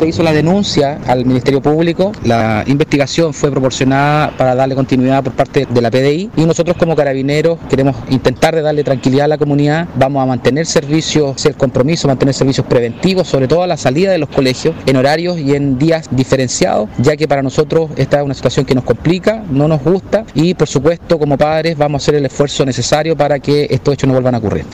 se hizo la denuncia al Ministerio Público, la investigación fue proporcionada para darle continuidad por parte de la PDI y nosotros como carabineros queremos intentar de darle tranquilidad a la comunidad, vamos a mantener servicios, el compromiso, mantener servicios preventivos, sobre todo a la salida de los colegios, en horarios y en días diferenciados, ya que para nosotros esta es una situación que nos complica, no nos gusta y por supuesto como padres vamos a hacer el esfuerzo necesario para que estos hechos no vuelvan a ocurrir.